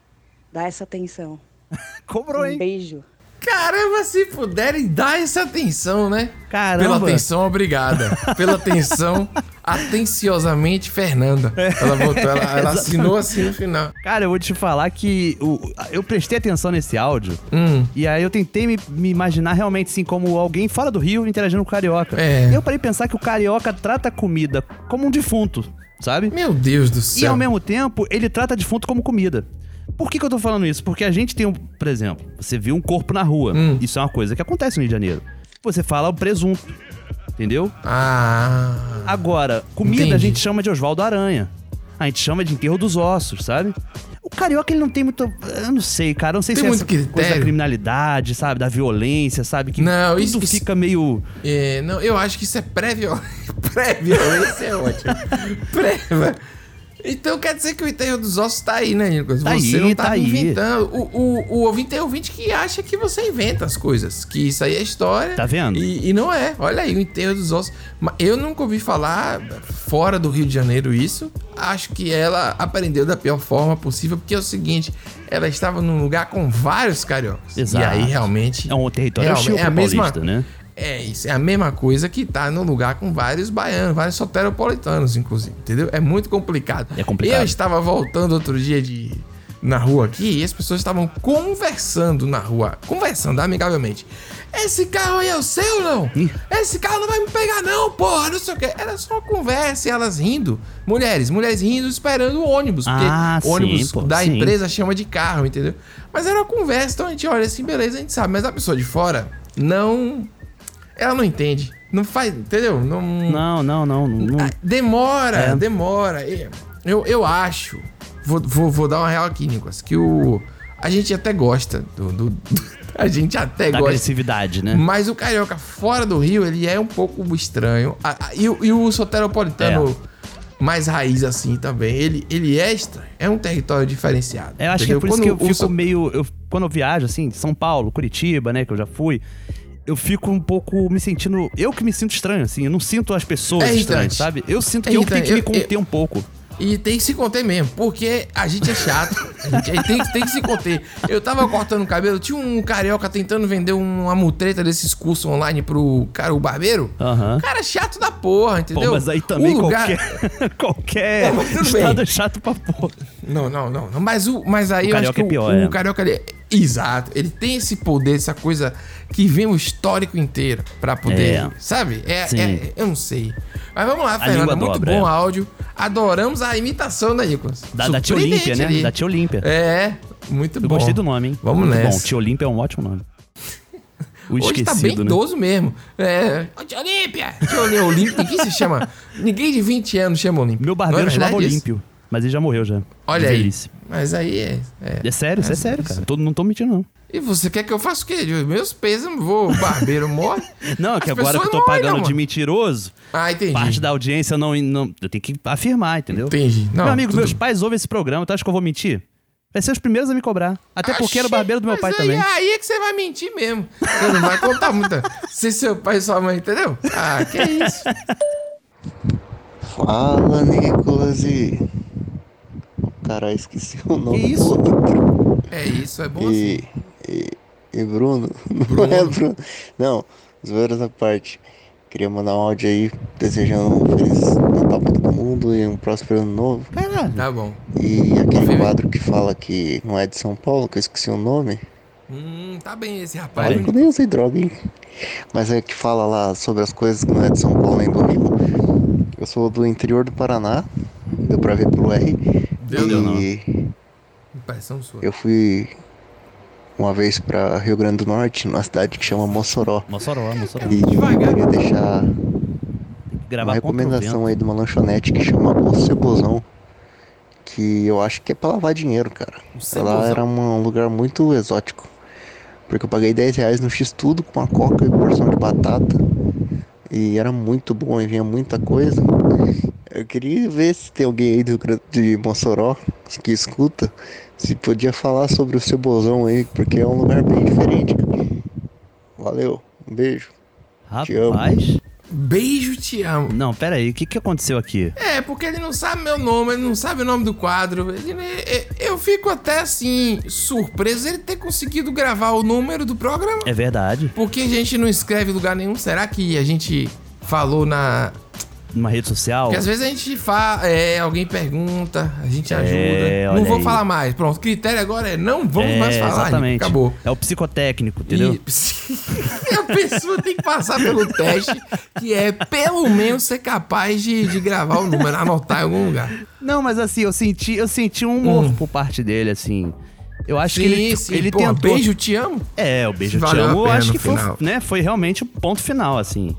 dar essa atenção. <laughs> Cobrou, Um hein? beijo. Caramba, se puderem dar essa atenção, né? Caramba. Pela atenção, obrigada. Pela atenção, atenciosamente, Fernanda. Ela voltou, ela, ela assinou assim no final. Cara, eu vou te falar que o- eu prestei atenção nesse áudio Hum. e aí eu tentei me, me imaginar realmente assim como alguém fora do Rio interagindo com o carioca. É. E eu parei de pensar que o carioca trata a comida como um defunto, sabe? Meu Deus do E céu. ao mesmo tempo, ele trata defunto como comida. Por que, que eu tô falando isso? Porque a gente tem um. Por exemplo, você viu um corpo na rua. Hum. Isso é uma coisa que acontece no Rio de Janeiro. Você fala o presunto. Entendeu? Ah. Agora, comida Entendi. a gente chama de Oswaldo Aranha. A gente chama de enterro dos ossos, sabe? O carioca, ele não tem muito. Eu não sei, cara. Eu não sei Tem se é muito essa coisa da critério. criminalidade, sabe? Da violência, sabe? Que Não, isso- fica meio. É, não, eu acho que isso é pré-violência. <laughs> Pré-violência é ótimo. <laughs> Pré então quer dizer que o enterro dos ossos tá aí, né, Nicolas? Tá você aí, não tá, tá aí. inventando. O, o, o ouvinte é ouvinte que acha que você inventa as coisas. Que isso aí é história. Tá vendo? E, e não é. Olha aí, o enterro dos ossos. Eu nunca ouvi falar fora do Rio de Janeiro isso. Acho que ela aprendeu da pior forma possível, porque é o seguinte: ela estava num lugar com vários cariocas. Exato. E aí realmente. É um território realmente- é a mesma, paulista, né? É, isso é a mesma coisa que tá no lugar com vários baianos, vários soteropolitanos, inclusive, entendeu? É muito complicado. É complicado. Eu estava voltando outro dia de na rua aqui e as pessoas estavam conversando na rua, conversando amigavelmente. Esse carro aí é o seu, não? Esse carro não vai me pegar, não, porra, não sei o que. Era só uma conversa e elas rindo. Mulheres, mulheres rindo esperando o ônibus, porque Ah, o ônibus pô, da sim. empresa chama de carro, entendeu? Mas era uma conversa, então a gente olha assim, beleza, a gente sabe. Mas a pessoa de fora não. Ela não entende. Não faz, entendeu? Não. Não, não, não. não- Ah, Demora, É. demora. Eu, eu acho. Vou, vou, vou dar uma real aqui, Nicolas, que o. A gente até gosta do. do- <laughs> a gente até da gosta. agressividade, né? Mas o carioca fora do Rio, ele é um pouco estranho. E, o- e o soteropolitano mais raiz assim também, ele, ele é estranho. É um território diferenciado. É, Eu acho que é entendeu? por isso que eu Quando fico so- meio. eu- quando eu viajo, assim, São Paulo, Curitiba, né, que eu já fui, eu fico um pouco me sentindo. Eu que me sinto estranho, assim. Eu não sinto as pessoas É estranhas, sabe? Eu sinto É que eu que tenho que me irritante. Eu- conter um pouco. E tem que se conter mesmo, porque a gente é chato. A gente aí tem, que- tem que se conter. Eu tava cortando o cabelo, tinha um carioca tentando vender uma mutreta desses cursos online pro cara, o barbeiro. Aham. Cara chato da porra, entendeu? Pô, mas aí também O lugar- qualquer, <laughs> qualquer tudo estado bem. é chato pra porra. Não, não, não. Mas, o, mas aí O eu acho carioca que é pior, o, é. o carioca ele é- Exato. Ele tem esse poder, essa coisa que vem o histórico inteiro pra poder. É. Sabe? É, é- eu não sei. Mas vamos lá, língua Muito dobra, bom é. áudio. Adoramos a imitação da Nicolas. Da, da Tia Olímpia, né? ali. Da Tia Olímpia. É, muito Eu bom. gostei do nome, hein? Vamos Muito nessa. bom. Tia Olímpia é um ótimo nome. <laughs> O Hoje tá bem né? idoso mesmo. É. Tia Olímpia! Tia Olímpia, Olímpia. Ninguém se chama. <laughs> Ninguém de 20 anos chama Olímpia. Meu barbeiro Não é chamava? Olímpio, mas ele já morreu já. Olha aí. velhice. Mas aí é. É, É sério, isso é sério, cara. Tô- não tô mentindo, não. E você quer que eu faça o quê? Meus pesos, vou, o barbeiro morre. <laughs> Não, é que agora que eu tô morrem, pagando não, de mentiroso, Ah, entendi. parte da audiência não, não. Eu tenho que afirmar, entendeu? Entendi. Não, meu amigo, tudo meus bem. pais ouvem esse programa, tu acha que eu vou mentir? Vai ser os primeiros a me cobrar. Até porque era o barbeiro do meu mas pai aí, também. Aí é que você vai mentir mesmo. Você não vai contar muita. <laughs> Se seu pai e sua mãe, entendeu? Ah, que isso. Fala, Nicolas e. Caralho, esqueci o nome Que isso? do outro. É isso, é bom assim. E, e, e Bruno? <laughs> Não é Bruno. Não, zoeiras à parte. Queria mandar um áudio aí desejando um feliz Natal pra todo mundo e um próspero ano novo. Caralho. Tá bom. E aquele quadro que fala que não é de São Paulo, que eu esqueci o nome. Hum, tá bem esse rapaz. Olha eu nem usei droga, hein? Mas é que fala lá sobre as coisas que não é de São Paulo nem do Rio. Eu sou do interior do Paraná, deu pra ver pelo R. Deu, e deu, não. Impressão sua. eu fui uma vez pra Rio Grande do Norte, numa cidade que chama Mossoró. Mossoró, Mossoró. E eu queria deixar Gravar uma recomendação aí de uma lanchonete que chama O Cebozão. Que eu acho que é pra lavar dinheiro, cara. Lá era um um lugar muito exótico. Porque eu paguei 10 reais no X-Tudo com uma coca e porção de batata. E era muito bom e vinha muita coisa. Eu queria ver se tem alguém aí do, de Mossoró que escuta. Se podia falar sobre o Cebozão aí, porque é um lugar bem diferente. cara. Valeu, um beijo. Te amo. Rapaz. Beijo, te amo. Não, pera aí, o que, que aconteceu aqui? É, porque ele não sabe meu nome, ele não sabe o nome do quadro. Ele- ele- eu fico até assim, surpreso ele ter conseguido gravar o número do programa. É verdade. Porque a gente não escreve em lugar nenhum. Será que a gente falou na. Numa rede social. Porque às vezes a gente fala, é, alguém pergunta, a gente É, ajuda. Não olha vou aí. falar mais. Pronto, o critério agora é não vamos é, mais falar. Exatamente. Acabou. É o psicotécnico, entendeu? E <laughs> a pessoa tem que passar pelo teste, que é pelo menos ser capaz de, de gravar o número, anotar em algum lugar. Não, mas assim, eu senti, eu senti um humor por parte dele, assim. Eu acho que Sim, ele, sim. ele Pô, tentou. beijo, te amo. É, o beijo te Valeu a amo, eu acho que foi, né, foi realmente o ponto final, assim.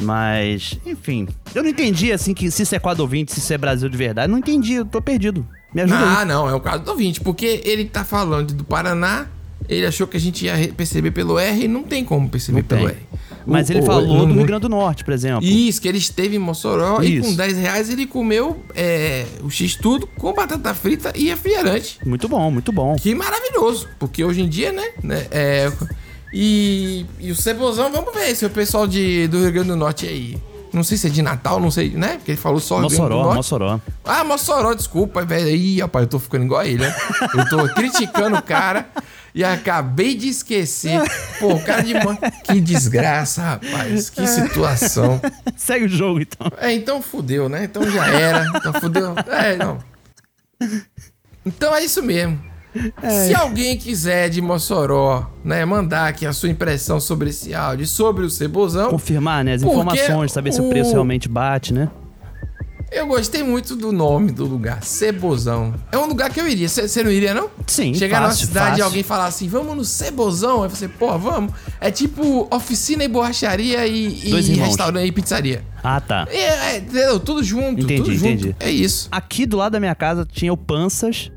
Mas, enfim. Eu não entendi, assim, que se isso é quadro ouvinte, se isso é Brasil de verdade. Não entendi, eu tô perdido. Me ajuda Ah, aí. não, é o caso do ouvinte, porque ele tá falando do Paraná, ele achou que a gente ia perceber pelo R e não tem como perceber pelo tem. R. Mas O- ele o- falou no- do Rio Grande do Norte, por exemplo. Isso, que ele esteve em Mossoró e Isso. com 10 reais ele comeu é, o X-Tudo com batata frita e refrigerante. Muito bom, muito bom. Que maravilhoso, porque hoje em dia, né? né, é, e, e o Cebozão, vamos ver se o pessoal de, do Rio Grande do Norte aí. Não sei se é de Natal, não sei, né? Porque ele falou só Rio Grande do Mossoró, Norte. Mossoró. Ah, Mossoró, desculpa, velho. Ih, rapaz, eu tô ficando igual a ele, né? Eu tô <laughs> criticando o cara e acabei de esquecer. Pô, cara de mãe. Que desgraça, rapaz. Que situação. <laughs> Segue o jogo, então. É, então fudeu, né? Então já era. Então fudeu. É, não. Então é isso mesmo. Se alguém quiser de Mossoró, né, mandar aqui a sua impressão sobre esse áudio, sobre o Cebozão. Confirmar, né? As informações, saber se o preço realmente bate, né? Eu gostei muito do nome do lugar, Cebozão. É um lugar que eu iria. Você não iria, não? Sim, Chegar na fácil, cidade e alguém falar assim, vamos no Cebozão. Aí você, pô, vamos. É tipo oficina e borracharia e, e restaurante e pizzaria. Ah, tá. É, é, entendeu? Tudo junto, Entendi, tudo junto. entendi. É isso. Aqui do lado da minha casa tinha o Panças,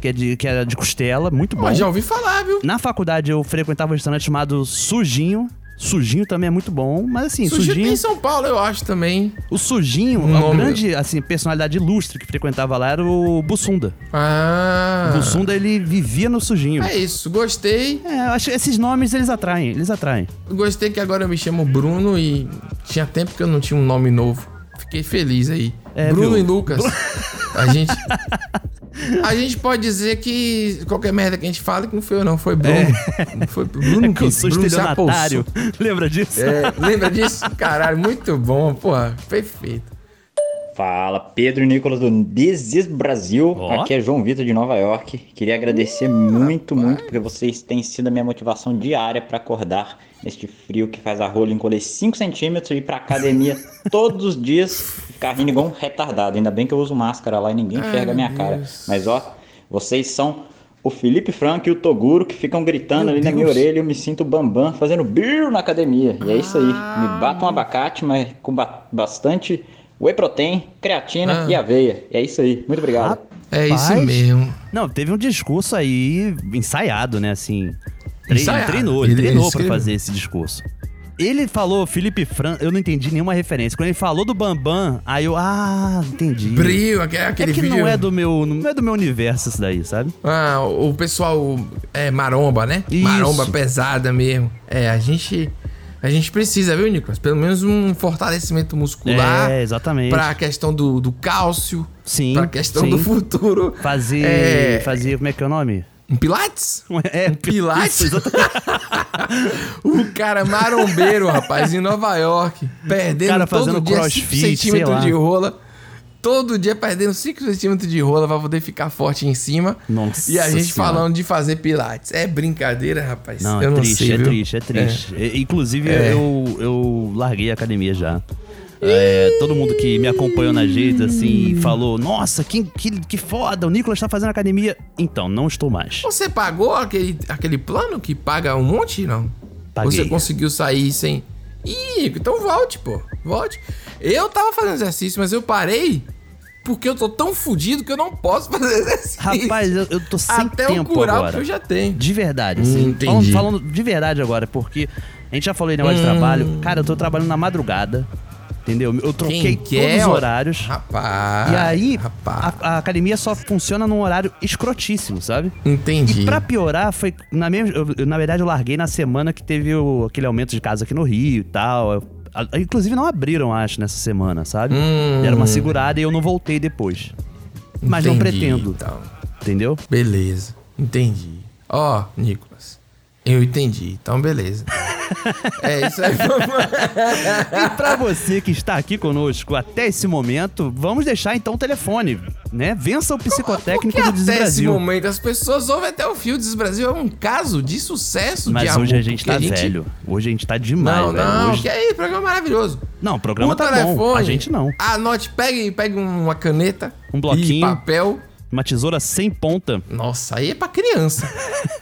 que, é de, que era de costela, muito bom. Mas já ouvi falar, viu? Na faculdade eu frequentava um restaurante chamado Sujinho. Sujinho também é muito bom, mas assim, Sujinho Sujinho. tem em São Paulo, eu acho também. O Sujinho, Um a grande assim, personalidade ilustre que frequentava lá era o Bussunda. Ah. O Bussunda ele vivia no Sujinho. É isso, gostei. É, acho que esses nomes eles atraem, eles atraem. Gostei que agora eu me chamo Bruno e tinha tempo que eu não tinha um nome novo. Fiquei feliz aí. É, Bruno viu? e Lucas. A gente. <laughs> A gente pode dizer que qualquer merda que a gente fala que não foi eu, não. Foi Bruno. Não Foi Bruno <laughs> É que eu que sou Bruno apossou. Lembra disso? É, lembra disso? Caralho, muito bom, porra. Perfeito. Fala, Pedro e Nicolas do This is Brasil. Ó. Aqui é João Vitor de Nova York. Queria agradecer muito, muito, porque vocês têm sido a minha motivação diária para acordar neste frio que faz a rola encolher 5 centímetros e ir pra academia <laughs> todos os dias ficar rindo igual um retardado. Ainda bem que eu uso máscara lá e ninguém enxerga a minha cara. Mas ó, vocês são o Felipe Franco e o Toguro que ficam gritando Meu ali na minha Deus. orelha e eu me sinto bambam fazendo birro na academia. E é isso aí. Me bata um abacate, mas com ba- bastante whey protein, creatina Ah. e aveia. E é isso aí. Muito obrigado. É isso mesmo. Não, teve um discurso aí ensaiado, né? Assim. Ensaiado. Treinou, ele, Ele- treinou ele pra fazer esse discurso. Ele falou, Felipe Fran, eu não entendi nenhuma referência. Quando ele falou do Bambam, aí eu, ah, entendi. Brio, aque- aquele é que vídeo. não é do meu, não é do meu universo isso daí, sabe? Ah, o o pessoal é maromba, né? Isso. Maromba pesada mesmo. É, a gente. A gente precisa, viu, Nicolas? Pelo menos um fortalecimento muscular. É, exatamente. Pra questão do, do cálcio. Sim. Pra questão sim. do futuro. Fazer, É. fazer, como é que é o nome? Um Pilates? É, Pilates? Isso, exatamente. <laughs> o cara marombeiro, rapaz, em Nova York. Perdendo cara todo fazendo dia crossfit, 5 sei centímetros de rola. Todo dia perdendo 5 centímetros de rola pra poder ficar forte em cima. Nossa E a gente Senhora. falando de fazer pilates. É brincadeira, rapaz. Não, Eu é não triste, sei, é viu? triste, é triste. E- Inclusive, É. eu, eu larguei a academia já. É, todo mundo que me acompanhou nas redes, assim, falou: Nossa, que, que, que foda, o Nicolas tá fazendo academia. Então, não estou mais. Você pagou aquele, aquele plano que paga um monte, não? Paguei. Você conseguiu sair sem. Ih, então volte, pô. Volte. Eu tava fazendo exercício, mas eu parei porque eu tô tão fudido que eu não posso <laughs> fazer exercício. Rapaz, eu, eu tô sem Até eu tempo curar o agora. que eu já tenho. De verdade, Hum, assim. entendi. falando, falando de verdade agora, porque a gente já falou em negócio de Hum. trabalho. Cara, eu tô trabalhando na madrugada. Entendeu? Eu troquei todos os horários. Rapaz. E aí, rapaz. a, a academia só funciona num horário escrotíssimo, sabe? Entendi. E pra piorar, foi. Na, mesma, eu- na verdade, eu larguei na semana que teve o- aquele aumento de casa aqui no Rio e tal. Eu- a- inclusive, não abriram, acho, nessa semana, sabe? Hum. Deram uma segurada e eu não voltei depois. Mas não Entendi, pretendo. então. Entendeu? Beleza. Entendi. Ó, Nicolas. Eu entendi. Então, beleza. <laughs> é isso aí. <laughs> E pra você que está aqui conosco até esse momento, vamos deixar então o telefone, né? Vença o psicotécnico do até esse Desbrasil. momento as pessoas ouvem até o fio Des Brasil. É um caso de sucesso Mas de hoje a gente tá velho. Hoje a gente tá demais, Não, velho. não, Hoje- que aí, programa maravilhoso. Não, o programa o tá telefone, bom. A gente não. Anote, pegue, pegue uma caneta. Um bloquinho. Papel. Uma tesoura sem ponta. Nossa, aí é pra criança.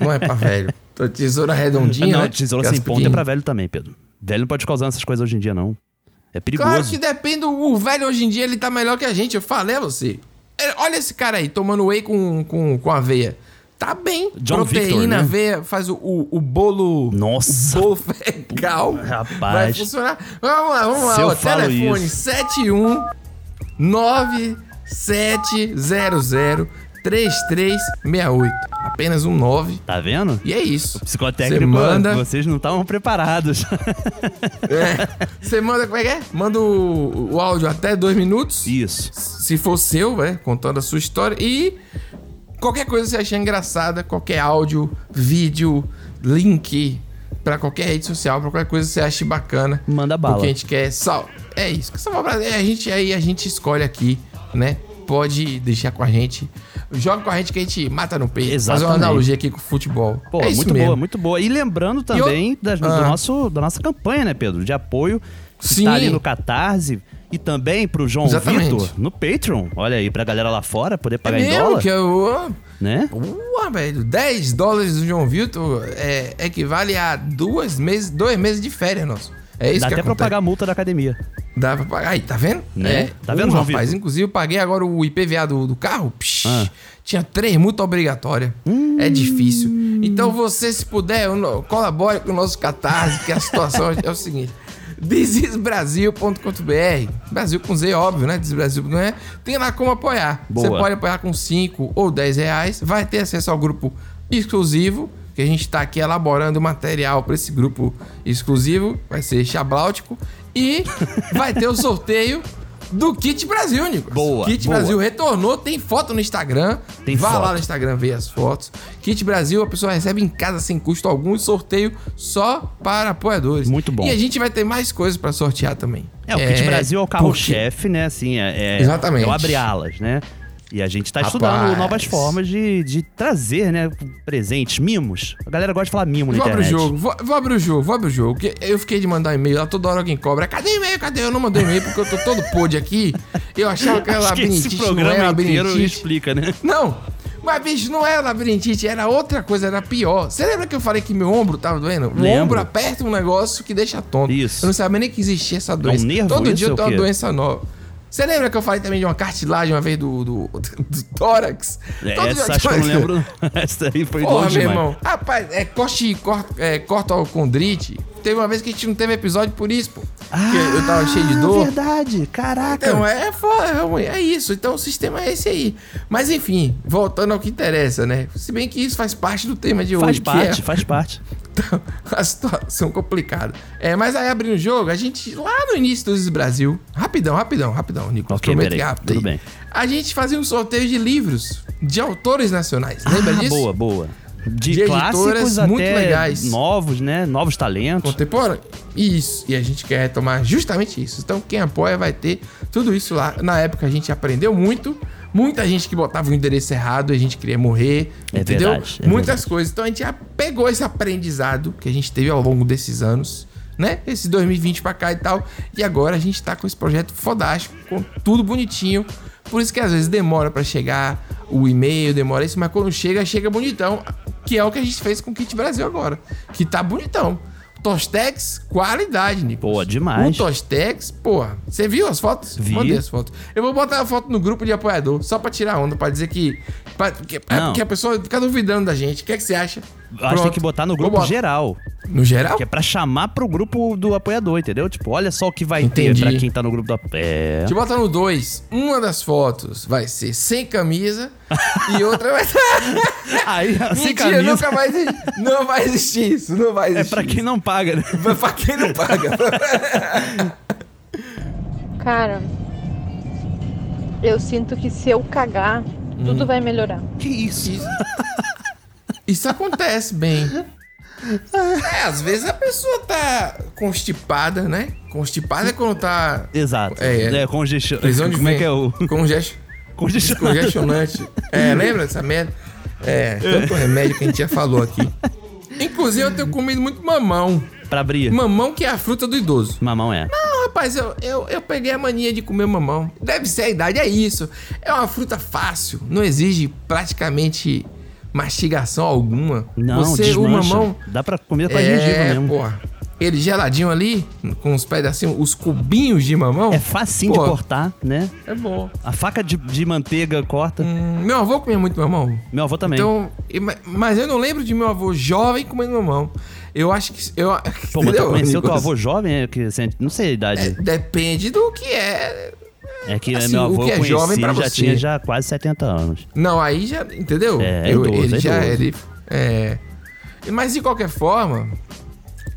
não é pra velho. Tua Tesoura redondinha, não, né? tesoura sem ponta é pra velho também, Pedro. Velho não pode usando essas coisas hoje em dia, não. É perigoso. Claro que depende. O velho hoje em dia ele tá melhor que a gente. Eu falei a você. É, Olha esse cara aí tomando whey com, com, com aveia. Tá bem. John Proteína, Victor, né? aveia, faz o, o, o bolo. Nossa. O bolo fecal. <laughs> Vai Rapaz. funcionar. Vamos lá, vamos lá. Ó, telefone isso. 71 9700 3368. Apenas um 9. Tá vendo? E é isso. Psicotécnico, Você manda. vocês não estavam preparados. É. Você manda, como é que é? Manda o, o áudio até dois minutos. Isso. Se for seu, né? Contando a sua história. E qualquer coisa que você achar engraçada, qualquer áudio, vídeo, link pra qualquer rede social, pra qualquer coisa que você ache bacana. Manda bala. Porque a gente quer sal. É isso. Que salvar o Brasil. É, a gente aí a gente escolhe aqui, né? Pode deixar com a gente. Joga com a gente que a gente mata no peito. Fazer uma Exatamente. analogia aqui com o futebol. Pô, é muito mesmo. boa, muito boa. E lembrando também das- do Ah. nosso, da nossa campanha, né, Pedro? De apoio. Sim. Tá ali no Catarse. E também pro João Exatamente. Vitor no Patreon. Olha aí, pra galera lá fora poder É pagar em mesmo dólar. que eu. Né? Ué, velho, 10 dólares do João Vitor é, equivale a duas meses, dois meses de férias, nosso. É isso Dá que até pra acontece. pagar a multa da academia. Dá pra pagar. Aí, tá vendo? Né? Tá vendo, Uh, rapaz, Vitor? inclusive eu paguei agora o IPVA do, do carro. Psh, Ah. Tinha três multas obrigatórias. Hum. É difícil. Então você, se puder, colabore com o nosso catarse, que a situação <laughs> é o seguinte. Desisbrasil.com.br Brasil com Z, óbvio, né? Desisbrasil não é. Tem lá como apoiar. Boa. Você pode apoiar com 5 ou 10 reais. Vai ter acesso ao grupo exclusivo. Que a gente tá aqui elaborando material para esse grupo exclusivo. Vai ser chabláutico. E <laughs> vai ter o sorteio do Kit Brasil, Nicolas. Boa, Kit boa. Brasil retornou, tem foto no Instagram. Tem Vá foto. lá no Instagram ver as fotos. Kit Brasil, a pessoa recebe em casa sem custo algum e sorteio só para apoiadores. Muito bom. E a gente vai ter mais coisas para sortear também. É, o Kit Brasil é o porque- carro-chefe, né? Assim, é, é, Exatamente. é o abre-alas, né? E a gente tá Rapaz. estudando novas formas de, de trazer, né, presentes, mimos. A galera gosta de falar mimo na Vou abrir o internet. jogo, vou, vou abrir o jogo, vou abrir o jogo. Eu fiquei de mandar e-mail lá, toda hora alguém cobra. Cadê o e-mail? Cadê? Eu não mandei e-mail porque eu tô todo pod aqui. Eu achava que era Acho que esse labirintite, não programa era inteiro labirintite. explica, né? Não, mas bicho, não era labirintite, era outra coisa, era pior. Você lembra que eu falei que meu ombro tava doendo? O Lembro. ombro aperta um negócio que deixa tonto. Isso. Eu não sabia nem que existia essa doença. nervo Todo isso dia eu tenho uma doença nova. Você lembra que eu falei também de uma cartilagem uma vez do, do, do tórax? É, Todo dia essa acho que eu não lembro. <laughs> essa aí foi Porra, longe meu demais. irmão. Rapaz, é, coste, cor, é cortocondrite. Teve uma vez que a gente não teve episódio por isso, pô. Porque eu tava cheio de dor. Ah, verdade. Caraca. Então, é, foda, é é isso. Então, o sistema é esse aí. Mas, enfim, voltando ao que interessa, né? Se bem que isso faz parte do tema de faz hoje. parte, é faz parte. <laughs> a situação complicada. É, mas aí, abrindo o jogo, a gente, lá no início do Brasil... Rapidão, rapidão, rapidão, Nicolas. Prometo que rápido tudo aí. bem. A gente fazia um sorteio de livros de autores nacionais. Lembra ah, disso? boa, boa. De, De clássicos até muito legais. novos, né? Novos talentos. Contemporâneo? Isso. E a gente quer retomar justamente isso. Então, quem apoia vai ter tudo isso lá. Na época, a gente aprendeu muito. Muita gente que botava o endereço errado, a gente queria morrer. É entendeu? verdade, é Muitas verdade. coisas. Então, a gente já pegou esse aprendizado que a gente teve ao longo desses anos. Né? Esse 2020 pra cá e tal. E agora a gente tá com esse projeto fodástico, com tudo bonitinho. Por isso que às vezes demora pra chegar o e-mail, demora isso, mas quando chega, chega bonitão. Que é o que a gente fez com o Kit Brasil agora. Que tá bonitão. Tostex, qualidade, Nico. Pô, demais. Um Tostex, porra. Você viu as fotos? Vi. Mandei as fotos. Eu vou botar a foto no grupo de apoiador, só pra tirar onda, pra dizer que. Pra, que é porque a pessoa fica duvidando da gente. O que é que você acha? Acho que tem Pronto. que botar no grupo geral. No geral? Que é pra chamar pro grupo do apoiador, entendeu? Tipo, olha só o que vai ter Entendi. pra quem tá no grupo do apoiador. É. Eu botar no 2. Uma das fotos vai ser sem camisa e outra vai ser. <laughs> Aí, sem Mentira, camisa. nunca vai existir. Não vai existir isso. Não vai É existir. pra quem não paga, né? É pra quem não paga. <laughs> Cara, eu sinto que se eu cagar, tudo vai melhorar. Que isso? Isso, isso acontece bem. <laughs> É, às vezes a pessoa tá constipada, né? Constipada é quando tá. Exato. É, É, congestio- Prisão de Como é que é o. Congest... Congestionante. Congestionante. É, lembra dessa merda? É, tanto remédio que a gente já falou aqui. Inclusive, eu tenho comido muito mamão. Pra abrir. Mamão que é a fruta do idoso. Mamão é. Não, rapaz, eu, eu, eu peguei a mania de comer mamão. Deve ser a idade, é isso. É uma fruta fácil, não exige praticamente mastigação alguma. Não, Você, desmancha. o mamão. Dá pra comer com a é, gengiva mesmo. porra. Ele geladinho ali, com os pedacinhos, os cubinhos de mamão. É facinho de cortar, né? É bom. A faca de, de manteiga corta. Meu avô comia muito mamão. Meu avô também. Então, ma- mas eu não lembro de meu avô jovem comendo mamão. Eu acho que. Eu, Pô, mas tu conheceu teu avô jovem? É que, você- não sei a idade. Depende do que é. É que assim, meu o avô que é conheci, jovem pra já você. tinha já quase 70 anos. Não, aí já. Entendeu? É, é Eu- idoso, ele é já. idoso. Ele, é. Mas de qualquer forma,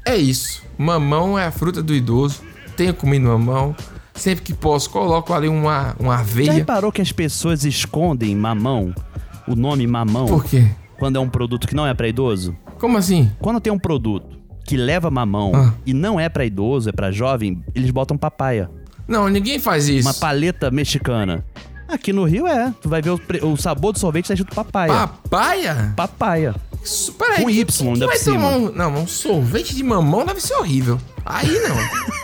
é isso. Mamão é a fruta do idoso. Tenho comido mamão. Sempre que posso, coloco ali uma, uma Já aveia. reparou que as pessoas escondem mamão? O nome mamão? Por quê? Quando é um produto que não é pra idoso? Como assim? Quando tem um produto que leva mamão Ah. e não é pra idoso, é pra jovem, eles botam papaya. Não, ninguém faz isso. Uma paleta mexicana. Aqui no Rio é. Tu vai ver o, pre- o sabor do sorvete tá escrito papaya. Papaya? Papaya. Isso, Peraí, Com que- Y, que ainda vai cima. um, não, um sorvete de mamão deve ser horrível. Aí não.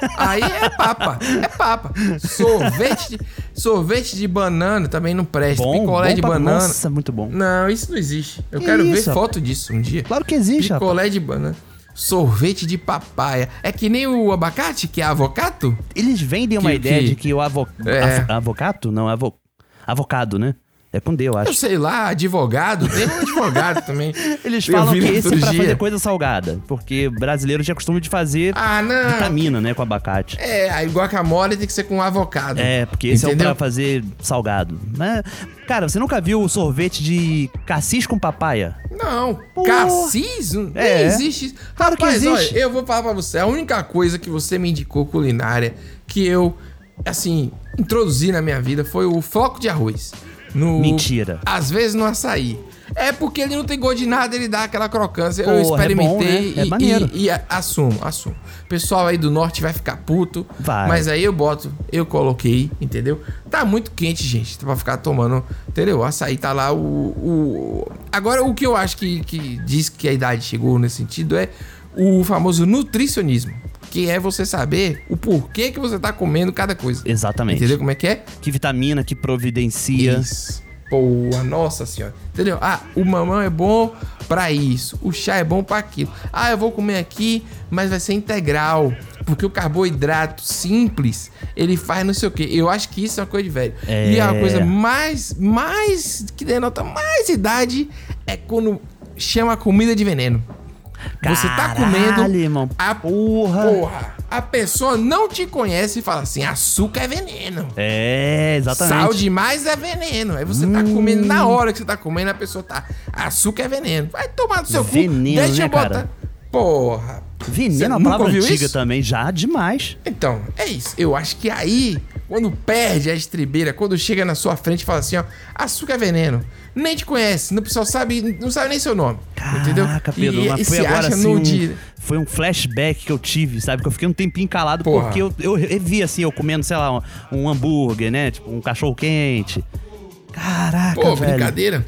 <laughs> Aí é papa. É papa. Sorvete de, sorvete de banana também não presta. Bom, Picolé bom de banana. Nossa, muito bom. Não, isso não existe. Eu Que quero isso, ver rapaz? foto disso um dia. Claro que existe, rapaz. Picolé de banana. Sorvete de papaya. É que nem o abacate, que é avocado? Eles vendem uma Que- ideia que- de que o avo... É. avo- avocato? Não, avo... avocado, né? É com D, eu Eu acho. sei lá, advogado. Tem um advogado <laughs> também. Eles Eu falam que esse é pra fazer coisa salgada. Porque brasileiro tinha costume de fazer Ah, não. vitamina, né, com abacate. É, aí guacamole tem que ser com avocado. É, porque esse Entendeu? é o pra fazer salgado. Mas, cara, você nunca viu o sorvete de cassis com papaya? Não, cassis? Não É. existe isso. Claro que Rapaz, existe. olha, eu vou falar pra você. A única coisa que você me indicou culinária que eu assim, introduzir na minha vida foi o floco de arroz. No, Mentira. Às vezes no açaí. É porque ele não tem gosto de nada, ele dá aquela crocância. Eu é bom, experimentei né? É e- maneiro. e, e assumo, assumo. Pessoal aí do norte vai ficar puto. Vai. Mas aí eu boto, eu coloquei, entendeu? Tá muito quente, gente, pra ficar tomando, entendeu? O açaí tá lá, o... o... Agora, o que eu acho que, que diz que a idade chegou nesse sentido é o famoso nutricionismo. Que é você saber o porquê que você tá comendo cada coisa. Exatamente. Entendeu como é que é? Que vitamina que providencia. Isso. Boa, nossa senhora. Entendeu? Ah, o mamão é bom pra isso. O chá é bom pra aquilo. Ah, eu vou comer aqui, mas vai ser integral. Porque o carboidrato simples, ele faz não sei o quê. Eu acho que isso é uma coisa de velho. É. E a coisa mais, mais, que denota mais idade é quando chama comida de veneno. Você tá Caralho, comendo. irmão. A porra. Porra. A pessoa não te conhece e fala assim: açúcar é veneno. É, exatamente. Sal demais é veneno. Aí você tá comendo, na hora que você tá comendo, a pessoa tá. Açúcar é veneno. Vai tomar no seu Veneno, cu. Deixa né, eu botar. cara? Porra. Veneno é uma palavra antiga isso? também, já demais. Então, é isso. Eu acho que aí, quando perde a estribeira, quando chega na sua frente e fala assim, ó, açúcar é veneno. Nem te conhece, não só sabe, não sabe nem seu nome. entendeu? Caraca, Pedro, e, mas e foi agora assim, um- foi um flashback que eu tive, sabe? Que eu fiquei um tempinho calado Porra. porque eu, eu revi assim, eu comendo, sei lá, um, um hambúrguer, né? Tipo, um cachorro quente. Caraca, Pô, velho. brincadeira.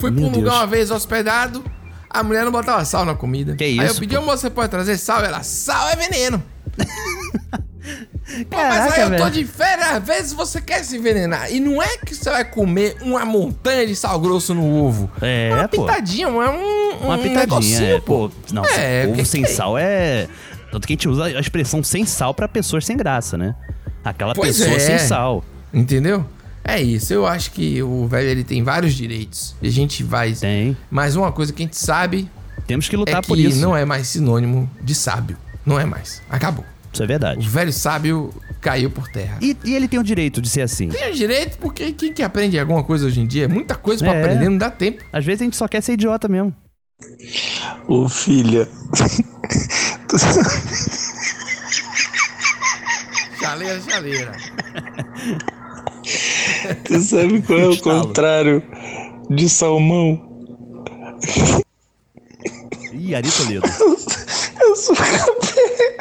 Fui pra Meu um lugar Deus. uma vez hospedado, a mulher não botava sal na comida. Que Aí eu isso, pedi, moça, você pode trazer sal? Ela, sal é veneno. <laughs> Pô, mas Caraca, aí eu tô de férias, às vezes você quer se envenenar. E não é que você vai comer uma montanha de sal grosso no ovo. É, uma pô. pitadinha, é um, um Uma pitadinha, negocinho, é. Pô, não, É, ovo que sem que é? sal é. Tanto que a gente usa a expressão sem sal pra pessoas sem graça, né? Aquela Pois pessoa é. sem sal. Entendeu? É isso, eu acho que o velho ele tem vários direitos. E a gente vai. Tem. Mas uma coisa que a gente sabe Temos que lutar é que por isso. não é mais sinônimo de sábio. Não é mais. Acabou. Isso é O verdade. velho sábio caiu por terra. E, e ele tem o direito de ser assim. Tem o direito, porque quem que aprende alguma coisa hoje em dia? Muita coisa pra É. aprender, não dá tempo. Às vezes a gente só quer ser idiota mesmo. Ô filha, Chaleira, chaleira. tu sabe qual é o <laughs> contrário de salmão? Ih, Ari Toledo. Eu sou capé.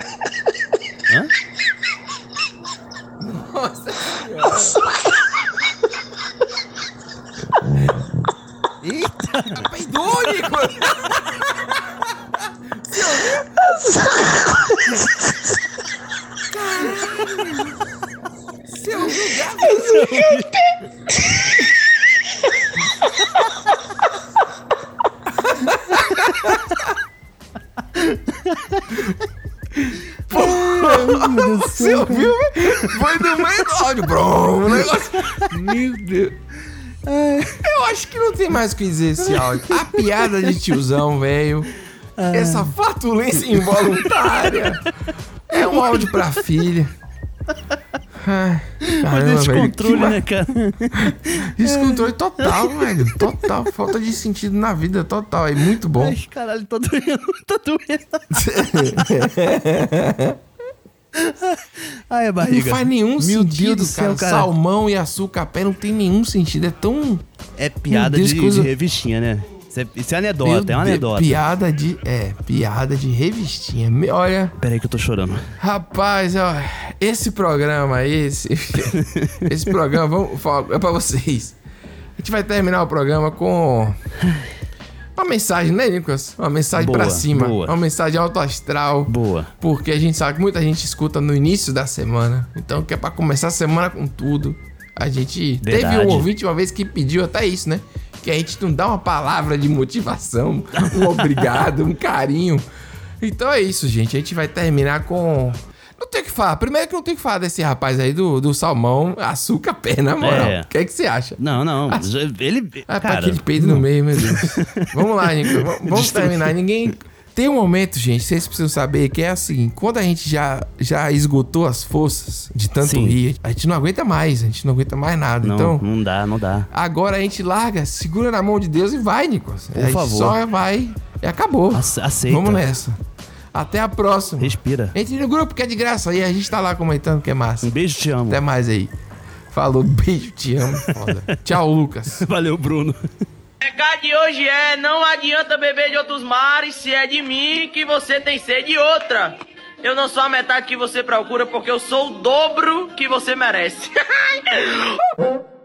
ます。Mais o que dizer esse áudio. A piada de tiozão, velho. Essa fatulência involuntária. É um áudio pra filha. O caramba, velho, descontrole, que ma- né, cara? Descontrole total, velho. Total. Falta de sentido na vida, total. É muito bom. Ai, caralho, tô doendo, <laughs> tô doendo. <laughs> Ai, a barriga. Não faz nenhum Meu sentido, Deus do céu, cara. cara. Salmão e açúcar a pé não tem nenhum sentido. É tão. É piada Deus, de, coisa- de revistinha, né? Isso é, isso é anedota, Meu é uma anedota. Piada de. É, piada de revistinha. Me- Olha. Peraí que eu tô chorando. Rapaz, ó, esse programa, esse. <laughs> esse programa, vamos falar, é pra vocês. A gente vai terminar o programa com. <laughs> Mensagem, né, Nicolas? Uma mensagem Boa, pra cima. boa. Uma mensagem alto astral. Boa. Porque a gente sabe que muita gente escuta no início da semana. Então, que é pra começar a semana com tudo. A gente teve Verdade. um ouvinte uma vez que pediu até isso, né? Que a gente não dá uma palavra de motivação, um <laughs> obrigado, um carinho. Então é isso, gente. A gente vai terminar com. Não tem o que falar. Primeiro que não tem o que falar desse rapaz aí do, do salmão, açúcar pé, na moral. É. O que é que você acha? Não, não. já- Ele. Ah, cara, aquele peido no meio, meu Deus. vamos lá, Nico. Vamos terminar. Ninguém. Tem um momento, gente, vocês precisam saber que é assim: quando a gente já, já esgotou as forças de tanto Sim. rir, a gente não aguenta mais, a gente não aguenta mais nada. Não, então, não dá, não dá. agora a gente larga, segura na mão de Deus e vai, Nicolas. Por a gente favor. só vai e acabou. Ace- aceita. Vamos nessa. Até a próxima. Respira. Entre no grupo que é de graça aí, a gente tá lá comentando que é massa. Um beijo, te amo. Até mais aí. Falou, beijo, te amo. Foda. <laughs> Tchau, Lucas. <laughs> Valeu, Bruno. O recado de hoje é: não adianta beber de outros mares se é de mim que você tem sede de outra. Eu não sou a metade que você procura porque eu sou o dobro que você merece. <laughs>